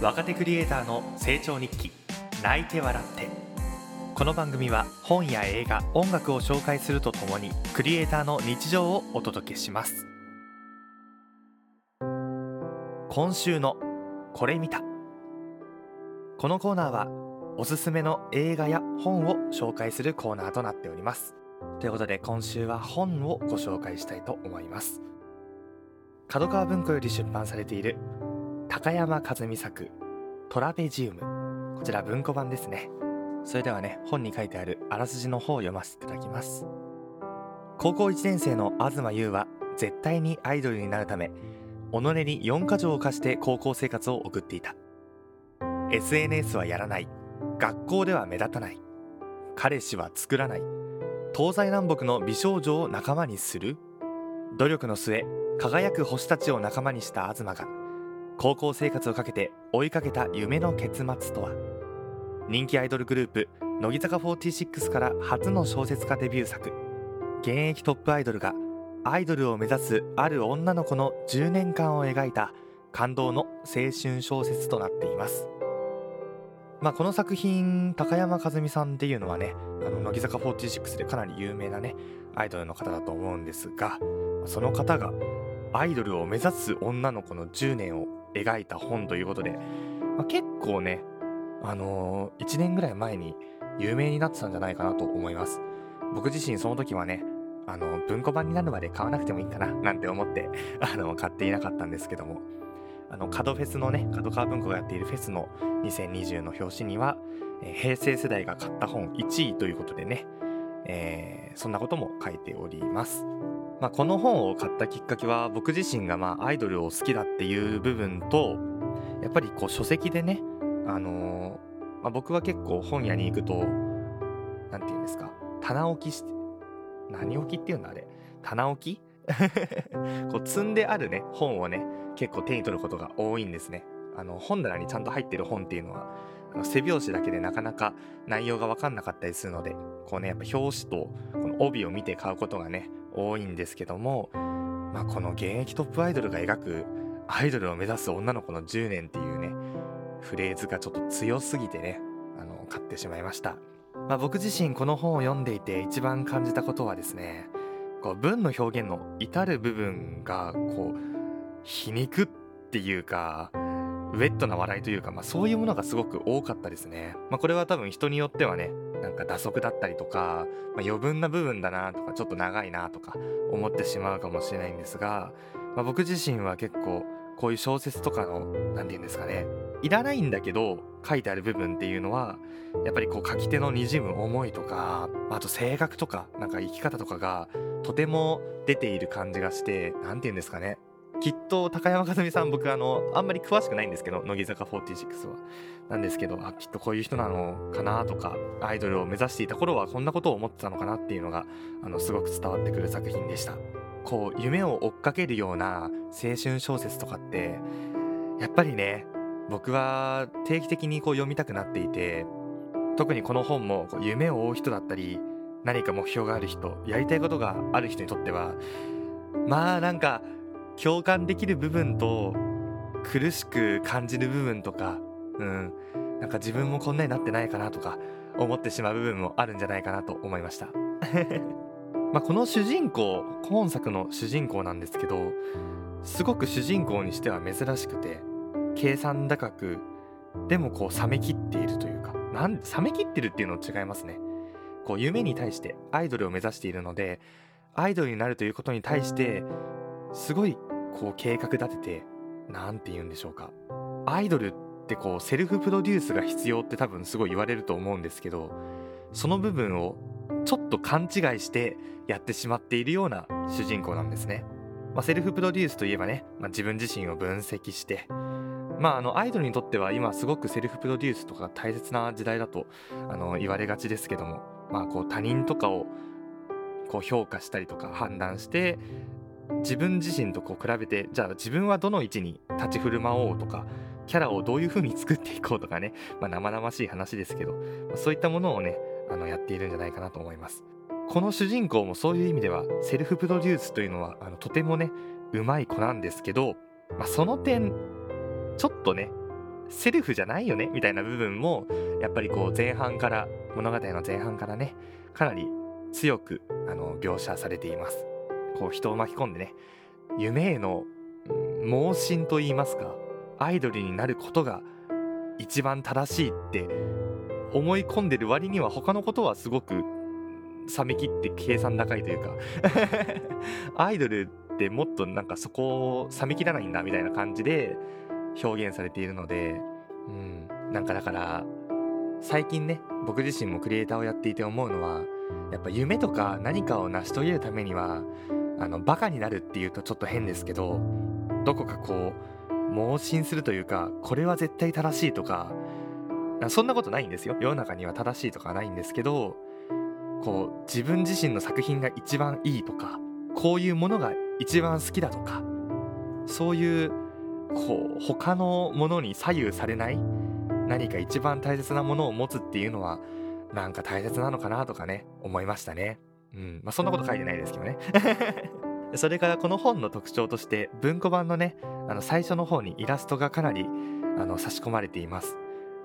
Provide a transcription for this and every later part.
若手クリエイターの成長日記泣いて笑って。この番組は本や映画音楽を紹介するとともにクリエイターの日常をお届けします。今週のこれ見た。このコーナーはおすすめの映画や本を紹介するコーナーとなっております。ということで今週は本をご紹介したいと思います。角川文庫より出版されている高山和美作トラペジウム。こちら文庫版ですね。それではね本に書いてあるあらすじの方を読ませていただきます。高校1年生の東優は絶対にアイドルになるため己に4か条を課して高校生活を送っていた。SNS はやらない。学校では目立たない。彼氏は作らない。東西南北の美少女を仲間にする。努力の末輝く星たちを仲間にした東が高校生活をかけて追いかけた夢の結末とは？人気アイドルグループ乃木坂46から初の小説家デビュー作。現役トップアイドルがアイドルを目指すある女の子の10年間を描いた感動の青春小説となっています。まあ、この作品高山和美さんっていうのはねあの乃木坂46でかなり有名なねアイドルの方だと思うんですがその方がアイドルを目指す女の子の10年を描いた本ということで、まあ、結構ね、あのー、1年ぐらい前に有名になってたんじゃないかなと思います。僕自身その時はね、あの、文庫版になるまで買わなくてもいいかな、なんて思って、あの、買っていなかったんですけども、あの、角フェスのね、角川文庫がやっているフェスの2020の表紙には、えー、平成世代が買った本1位ということでね、えー、そんなことも書いております。まあ、この本を買ったきっかけは僕自身がまあアイドルを好きだっていう部分とやっぱりこう書籍でね、あのー、まあ、僕は結構本屋に行くと何て言うんですか棚置きして何置きっていうんだあれ棚置き？こう積んであるね本をね結構手に取ることが多いんですね。あの本棚にちゃんと入ってる本っていうのはあの背表紙だけでなかなか内容が分かんなかったりするのでこうねやっぱ表紙とこの帯を見て買うことがね多いんですけども、まあ、この現役トップアイドルが描くアイドルを目指す女の子の10年っていうねフレーズがちょっと強すぎてねあの買ってしまいました、まあ、僕自身この本を読んでいて一番感じたことはですねこう文の表現の至る部分がこう皮肉っていうかウェットな笑いというか、まあ、そういうものがすごく多かったですね。まあ、これは多分人によってはね、なんか打足だったりとか、まあ、余分な部分だなとか、ちょっと長いなとか思ってしまうかもしれないんですが、まあ、僕自身は結構こういう小説とかの、何て言うんですかね、いらないんだけど書いてある部分っていうのは、やっぱりこう書き手のにじむ思いとか、あと性格とか、なんか生き方とかがとても出ている感じがして、何て言うんですかね、きっと高山和美さん僕あのあんまり詳しくないんですけど乃木坂46は。なんですけどあきっとこういう人なのかなとかアイドルを目指していた頃はこんなことを思ってたのかなっていうのがあのすごく伝わってくる作品でした。こう夢を追っかけるような青春小説とかってやっぱりね僕は定期的にこう読みたくなっていて特にこの本もこう夢を追う人だったり何か目標がある人やりたいことがある人にとってはまあなんか共感できる部分と苦しく感じる部分とか、うん、なんか自分もこんなになってないかなとか思ってしまう部分もあるんじゃないかなと思いました。まあこの主人公本作の主人公なんですけどすごく主人公にしては珍しくて計算高くでもこう冷めきっているというかなん冷めきってるっていうの違いますね。こう夢に対してアイドルを目指しているのでアイドルになるということに対してすごいこう計画立てて何て言うんでしょうかアイドルってこうセルフプロデュースが必要って多分すごい言われると思うんですけどその部分をちょっと勘違いしてやってしまっているような主人公なんですね。まあ、セルフプロデュースといえばね、まあ、自分自身を分析してまあ、あのアイドルにとっては今すごくセルフプロデュースとか大切な時代だとあの言われがちですけども、まあ、こう他人とかをこう評価したりとか判断して自分自身とこう比べてじゃあ自分はどの位置に立ち振る舞おうとかキャラをどういう風に作っていこうとかね、まあ、生々しい話ですけど、まあ、そういったものをねあのやっているんじゃないかなと思います。この主人公もそういう意味ではセルフプロデュースというのはあのとてもねうまい子なんですけど、まあ、その点ちょっとねセルフじゃないよねみたいな部分もやっぱりこう前半から物語の前半からねかなり強くあの描写されています。こう人を巻き込んでね夢への盲信と言いますかアイドルになることが一番正しいって思い込んでる割には他のことはすごく冷め切って計算高いというか アイドルってもっとなんかそこを冷め切らないんだみたいな感じで表現されているので、うん、なんかだから最近ね僕自身もクリエイターをやっていて思うのはやっぱ夢とか何かを成し遂げるためにはあのバカになるっていうとちょっと変ですけどどこかこう盲信するというかこれは絶対正しいとかそんなことないんですよ。世の中には正しいとかないんですけどこう自分自身の作品が一番いいとかこういうものが一番好きだとかそういうこう他のものに左右されない何か一番大切なものを持つっていうのはなんか大切なのかなとかね思いましたね。うん。まあそんなこと書いてないですけどね。それからこの本の特徴として文庫版のねあの最初の方にイラストがかなりあの差し込まれています。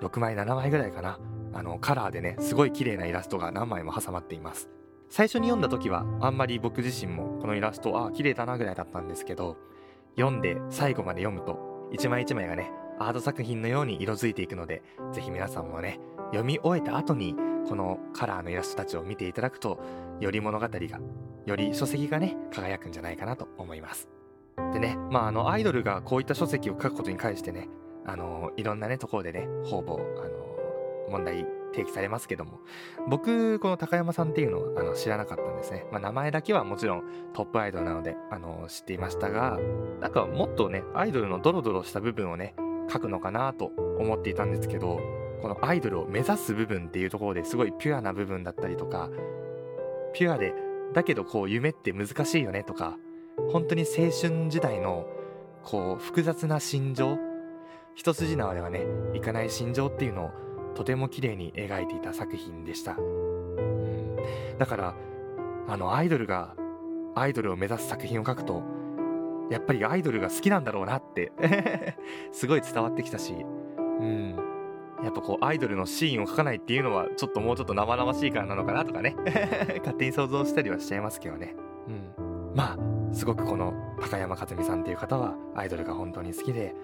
6枚7枚ぐらいかな。あのカラーでねすごい綺麗なイラストが何枚も挟まっています。最初に読んだ時はあんまり僕自身もこのイラストああ綺麗だなぐらいだったんですけど読んで最後まで読むと一枚一枚がねアート作品のように色づいていくのでぜひ皆さんもね読み終えた後にこのカラーのイラストたちを見ていただくとより物語がより書籍がね輝くんじゃないかなと思います。でねまああのアイドルがこういった書籍を書くことに関してねあのいろんなねところでね方々あの問題提起されますけども僕この高山さんっていうのをあの知らなかったんですね、まあ、名前だけはもちろんトップアイドルなのであの知っていましたがなんかもっとねアイドルのドロドロした部分をね書くのかなと思っていたんですけどこのアイドルを目指す部分っていうところですごいピュアな部分だったりとかピュアでだけどこう夢って難しいよねとか本当に青春時代のこう複雑な心情一筋縄ではねいかない心情っていうのをとても綺麗に描いていた作品でした、うん、だからあのアイドルがアイドルを目指す作品を書くとやっぱりアイドルが好きなんだろうなって すごい伝わってきたし、うん、やっぱこうアイドルのシーンを描かないっていうのはちょっともうちょっと生々しいからなのかなとかね 勝手に想像したりはしちゃいますけどね、うん、まあすごくこの高山和美さんっていう方はアイドルが本当に好きで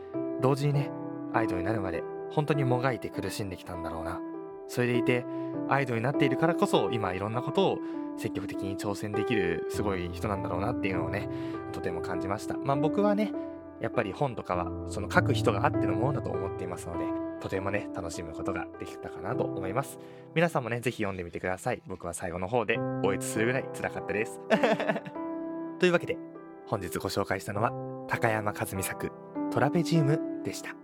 同時にねアイドルになるまで本当にもがいて苦しんできたんだろうな。それでいてアイドルになっているからこそ今いろんなことを積極的に挑戦できるすごい人なんだろうなっていうのをねとても感じました。まあ僕はねやっぱり本とかはその書く人があってのものだと思っていますのでとてもね楽しむことができたかなと思います。皆さんもね是非読んでみてください。僕は最後の方でおえつするぐらい辛かったです。というわけで本日ご紹介したのは高山和美作トラペジウムでした。